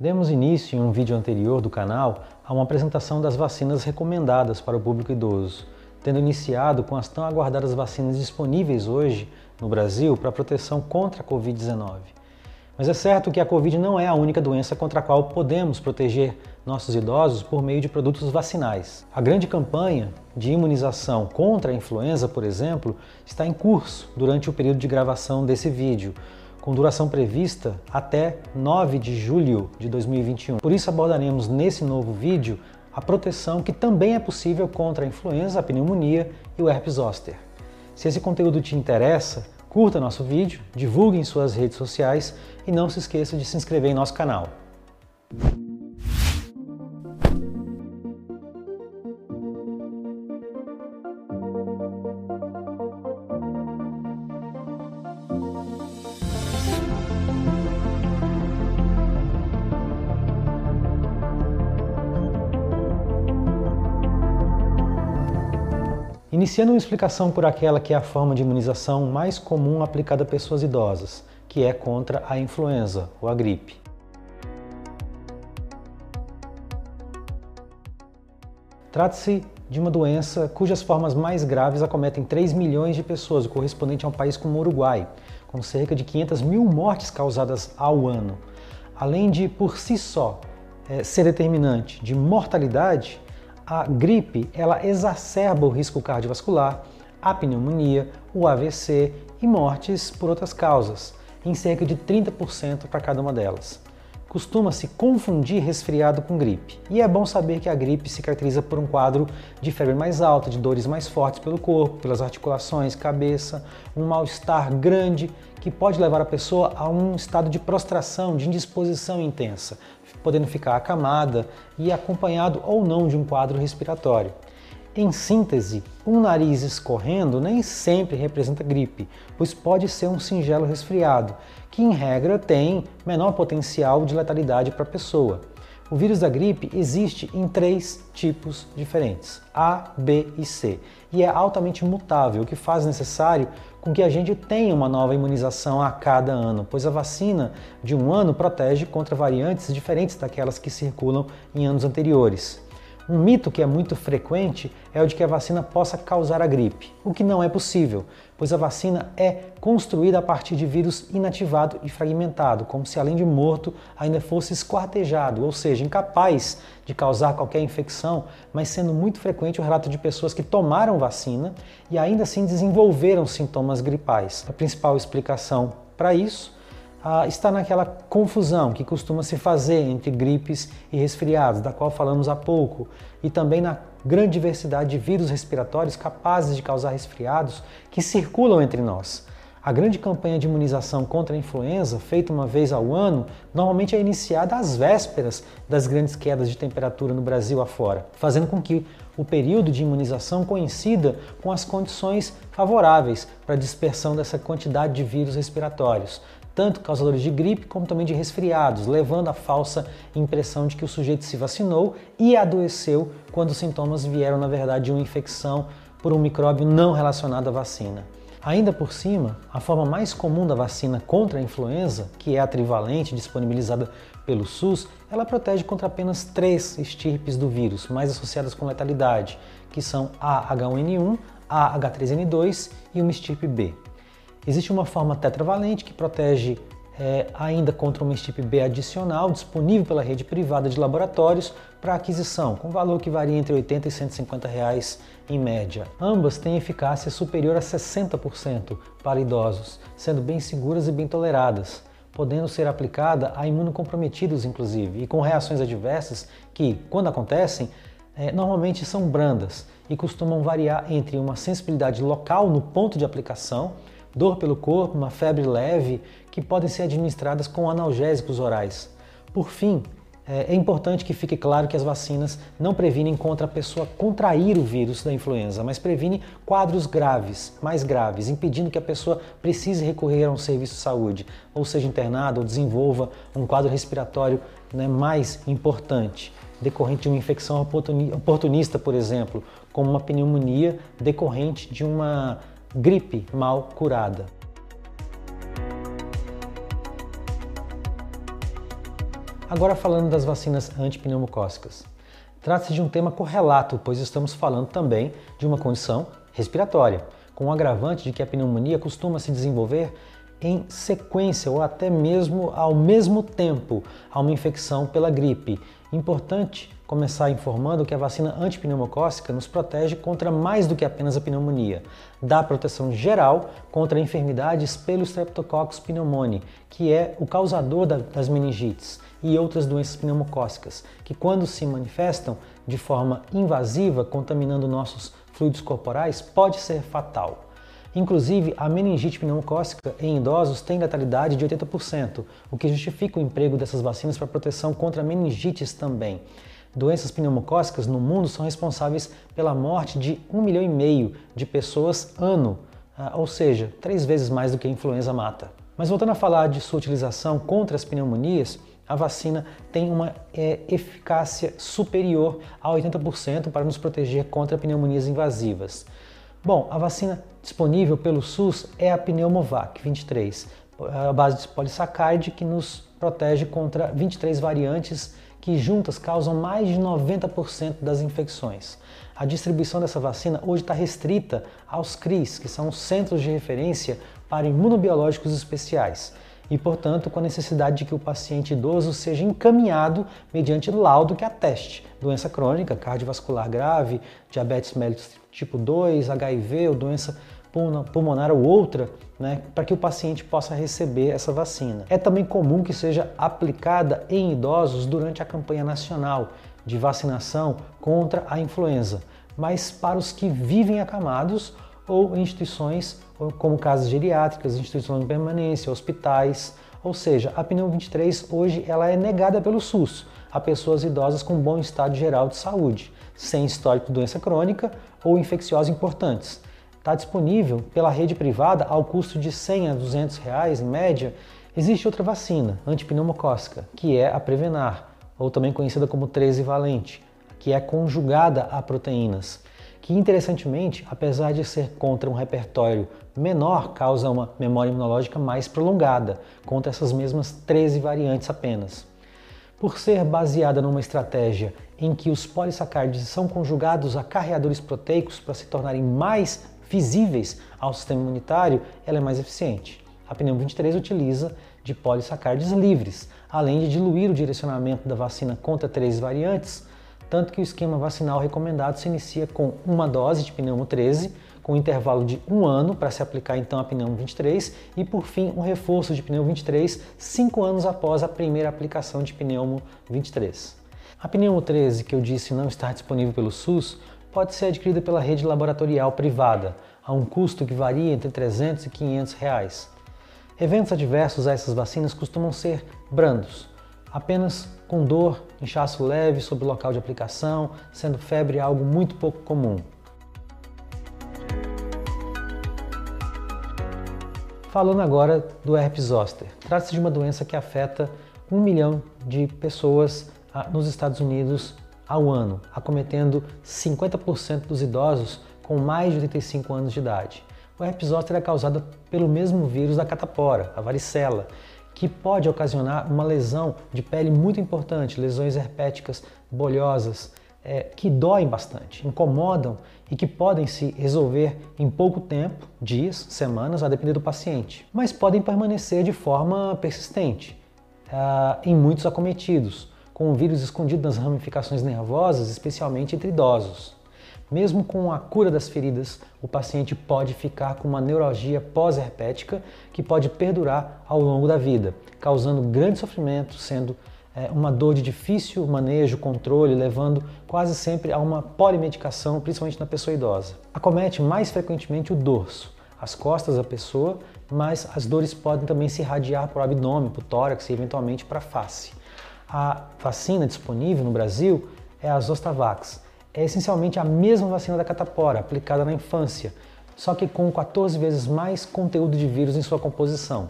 Demos início em um vídeo anterior do canal a uma apresentação das vacinas recomendadas para o público idoso, tendo iniciado com as tão aguardadas vacinas disponíveis hoje no Brasil para proteção contra a Covid-19. Mas é certo que a Covid não é a única doença contra a qual podemos proteger nossos idosos por meio de produtos vacinais. A grande campanha de imunização contra a influenza, por exemplo, está em curso durante o período de gravação desse vídeo, com duração prevista até 9 de julho de 2021. Por isso abordaremos nesse novo vídeo a proteção que também é possível contra a influenza, a pneumonia e o herpes zoster. Se esse conteúdo te interessa, curta nosso vídeo, divulgue em suas redes sociais e não se esqueça de se inscrever em nosso canal. Iniciando uma explicação por aquela que é a forma de imunização mais comum aplicada a pessoas idosas, que é contra a influenza ou a gripe. Trata-se de uma doença cujas formas mais graves acometem 3 milhões de pessoas, o correspondente a um país como o Uruguai, com cerca de 500 mil mortes causadas ao ano. Além de, por si só, é, ser determinante de mortalidade, a gripe ela exacerba o risco cardiovascular, a pneumonia, o AVC e mortes por outras causas, em cerca de 30% para cada uma delas. Costuma-se confundir resfriado com gripe, e é bom saber que a gripe se caracteriza por um quadro de febre mais alta, de dores mais fortes pelo corpo, pelas articulações, cabeça, um mal-estar grande que pode levar a pessoa a um estado de prostração, de indisposição intensa, podendo ficar acamada e acompanhado ou não de um quadro respiratório. Em síntese, um nariz escorrendo nem sempre representa gripe, pois pode ser um singelo resfriado, que em regra tem menor potencial de letalidade para a pessoa. O vírus da gripe existe em três tipos diferentes, A, B e C, e é altamente mutável, o que faz necessário com que a gente tenha uma nova imunização a cada ano, pois a vacina de um ano protege contra variantes diferentes daquelas que circulam em anos anteriores. Um mito que é muito frequente é o de que a vacina possa causar a gripe, o que não é possível, pois a vacina é construída a partir de vírus inativado e fragmentado, como se além de morto ainda fosse esquartejado, ou seja, incapaz de causar qualquer infecção, mas sendo muito frequente o relato de pessoas que tomaram vacina e ainda assim desenvolveram sintomas gripais. A principal explicação para isso ah, está naquela confusão que costuma se fazer entre gripes e resfriados, da qual falamos há pouco, e também na grande diversidade de vírus respiratórios capazes de causar resfriados que circulam entre nós. A grande campanha de imunização contra a influenza, feita uma vez ao ano, normalmente é iniciada às vésperas das grandes quedas de temperatura no Brasil afora, fazendo com que o período de imunização coincida com as condições favoráveis para a dispersão dessa quantidade de vírus respiratórios, tanto causadores de gripe como também de resfriados, levando à falsa impressão de que o sujeito se vacinou e adoeceu quando os sintomas vieram, na verdade, de uma infecção por um micróbio não relacionado à vacina. Ainda por cima, a forma mais comum da vacina contra a influenza, que é a trivalente disponibilizada pelo SUS, ela protege contra apenas três estirpes do vírus, mais associadas com letalidade, que são a H1N1, a H3N2 e uma estirpe B. Existe uma forma tetravalente que protege é, ainda contra uma estirpe B adicional disponível pela rede privada de laboratórios para aquisição, com valor que varia entre 80 e 150 reais em média. Ambas têm eficácia superior a 60% para idosos, sendo bem seguras e bem toleradas, podendo ser aplicada a imunocomprometidos inclusive, e com reações adversas que, quando acontecem, é, normalmente são brandas e costumam variar entre uma sensibilidade local no ponto de aplicação dor pelo corpo, uma febre leve, que podem ser administradas com analgésicos orais. Por fim, é, é importante que fique claro que as vacinas não previnem contra a pessoa contrair o vírus da influenza, mas previnem quadros graves, mais graves, impedindo que a pessoa precise recorrer a um serviço de saúde, ou seja internada ou desenvolva um quadro respiratório né, mais importante, decorrente de uma infecção oportunista, por exemplo, como uma pneumonia decorrente de uma gripe mal curada. Agora falando das vacinas antipneumocócicas. Trata-se de um tema correlato, pois estamos falando também de uma condição respiratória, com o agravante de que a pneumonia costuma se desenvolver em sequência ou até mesmo ao mesmo tempo a uma infecção pela gripe. Importante começar informando que a vacina antipneumocócica nos protege contra mais do que apenas a pneumonia. Dá proteção geral contra enfermidades pelo Streptococcus pneumoniae, que é o causador das meningites e outras doenças pneumocócicas, que quando se manifestam de forma invasiva, contaminando nossos fluidos corporais, pode ser fatal. Inclusive, a meningite pneumocócica em idosos tem letalidade de 80%, o que justifica o emprego dessas vacinas para proteção contra meningites também. Doenças pneumocócicas no mundo são responsáveis pela morte de 1 milhão e meio de pessoas ano, ah, ou seja, três vezes mais do que a influenza mata. Mas voltando a falar de sua utilização contra as pneumonias, a vacina tem uma é, eficácia superior a 80% para nos proteger contra pneumonias invasivas. Bom, a vacina disponível pelo SUS é a Pneumovac 23, a base de polissacáride que nos protege contra 23 variantes que juntas causam mais de 90% das infecções. A distribuição dessa vacina hoje está restrita aos CRIs, que são os Centros de Referência para Imunobiológicos Especiais e, portanto, com a necessidade de que o paciente idoso seja encaminhado mediante laudo que ateste doença crônica, cardiovascular grave, diabetes mellitus tipo 2, HIV ou doença pulmonar ou outra, né, para que o paciente possa receber essa vacina. É também comum que seja aplicada em idosos durante a campanha nacional de vacinação contra a influenza, mas para os que vivem acamados ou em instituições como casas geriátricas, instituições de permanência, hospitais. Ou seja, a pneu 23 hoje ela é negada pelo SUS a pessoas idosas com bom estado geral de saúde, sem histórico de doença crônica ou infecciosa importantes. Está disponível pela rede privada ao custo de 100 a 200 reais em média. Existe outra vacina antipneumocócica, que é a Prevenar, ou também conhecida como 13 valente, que é conjugada a proteínas que interessantemente, apesar de ser contra um repertório menor, causa uma memória imunológica mais prolongada, contra essas mesmas 13 variantes apenas. Por ser baseada numa estratégia em que os polissacárides são conjugados a carreadores proteicos para se tornarem mais visíveis ao sistema imunitário, ela é mais eficiente. A pneu 23 utiliza de polissacárides livres, além de diluir o direcionamento da vacina contra três variantes tanto que o esquema vacinal recomendado se inicia com uma dose de pneumo 13, com intervalo de um ano para se aplicar então a pneumo 23 e por fim um reforço de pneumo 23 cinco anos após a primeira aplicação de pneumo 23. A pneumo 13 que eu disse não estar disponível pelo SUS pode ser adquirida pela rede laboratorial privada a um custo que varia entre 300 e 500 reais. Eventos adversos a essas vacinas costumam ser brandos, apenas com dor, inchaço leve sobre o local de aplicação, sendo febre algo muito pouco comum. Falando agora do herpes zoster. Trata-se de uma doença que afeta um milhão de pessoas ah, nos Estados Unidos ao ano, acometendo 50% dos idosos com mais de 85 anos de idade. O herpes zoster é causado pelo mesmo vírus da catapora, a varicela, que pode ocasionar uma lesão de pele muito importante, lesões herpéticas bolhosas, é, que doem bastante, incomodam e que podem se resolver em pouco tempo, dias, semanas, a depender do paciente, mas podem permanecer de forma persistente uh, em muitos acometidos, com o vírus escondido nas ramificações nervosas, especialmente entre idosos. Mesmo com a cura das feridas, o paciente pode ficar com uma neuralgia pós-herpética que pode perdurar ao longo da vida, causando grande sofrimento, sendo é, uma dor de difícil manejo, controle, levando quase sempre a uma polimedicação, principalmente na pessoa idosa. Acomete mais frequentemente o dorso, as costas da pessoa, mas as dores podem também se irradiar para o abdômen, para o tórax e eventualmente para a face. A vacina disponível no Brasil é a Zostavax é essencialmente a mesma vacina da catapora, aplicada na infância, só que com 14 vezes mais conteúdo de vírus em sua composição.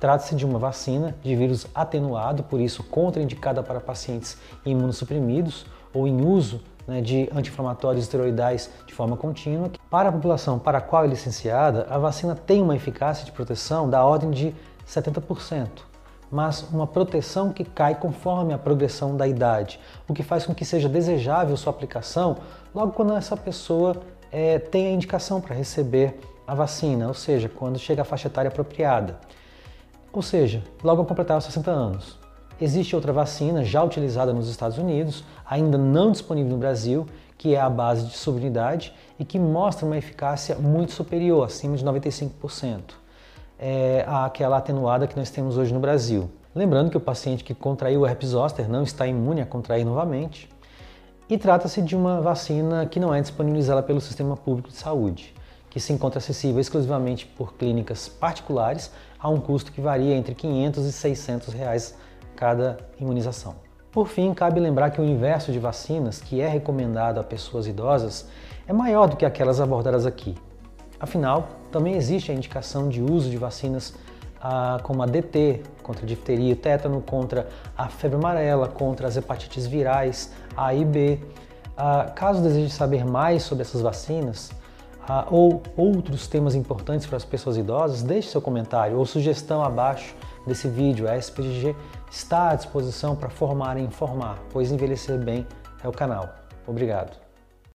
Trata-se de uma vacina de vírus atenuado, por isso contraindicada para pacientes imunossuprimidos ou em uso né, de anti-inflamatórios esteroidais de forma contínua. Para a população para a qual é licenciada, a vacina tem uma eficácia de proteção da ordem de 70%. Mas uma proteção que cai conforme a progressão da idade, o que faz com que seja desejável sua aplicação logo quando essa pessoa é, tem a indicação para receber a vacina, ou seja, quando chega a faixa etária apropriada. Ou seja, logo ao completar os 60 anos. Existe outra vacina já utilizada nos Estados Unidos, ainda não disponível no Brasil, que é a base de subunidade e que mostra uma eficácia muito superior, acima de 95%, é, àquela atenuada que nós temos hoje no Brasil. Lembrando que o paciente que contraiu o herpes zoster não está imune a contrair novamente. E trata-se de uma vacina que não é disponibilizada pelo sistema público de saúde, que se encontra acessível exclusivamente por clínicas particulares a um custo que varia entre 500 e 600 reais cada imunização. Por fim, cabe lembrar que o universo de vacinas que é recomendado a pessoas idosas é maior do que aquelas abordadas aqui. Afinal, também existe a indicação de uso de vacinas ah, como a DT, contra a difteria e tétano, contra a febre amarela, contra as hepatites virais A e B. Ah, caso deseje saber mais sobre essas vacinas ah, ou outros temas importantes para as pessoas idosas, deixe seu comentário ou sugestão abaixo desse vídeo. A SPGG está à disposição para formar e informar, pois envelhecer bem é o canal. Obrigado.